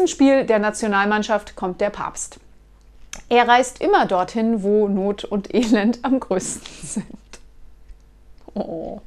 nächsten Spiel der Nationalmannschaft kommt der Papst. Er reist immer dorthin, wo Not und Elend am größten sind. Oh.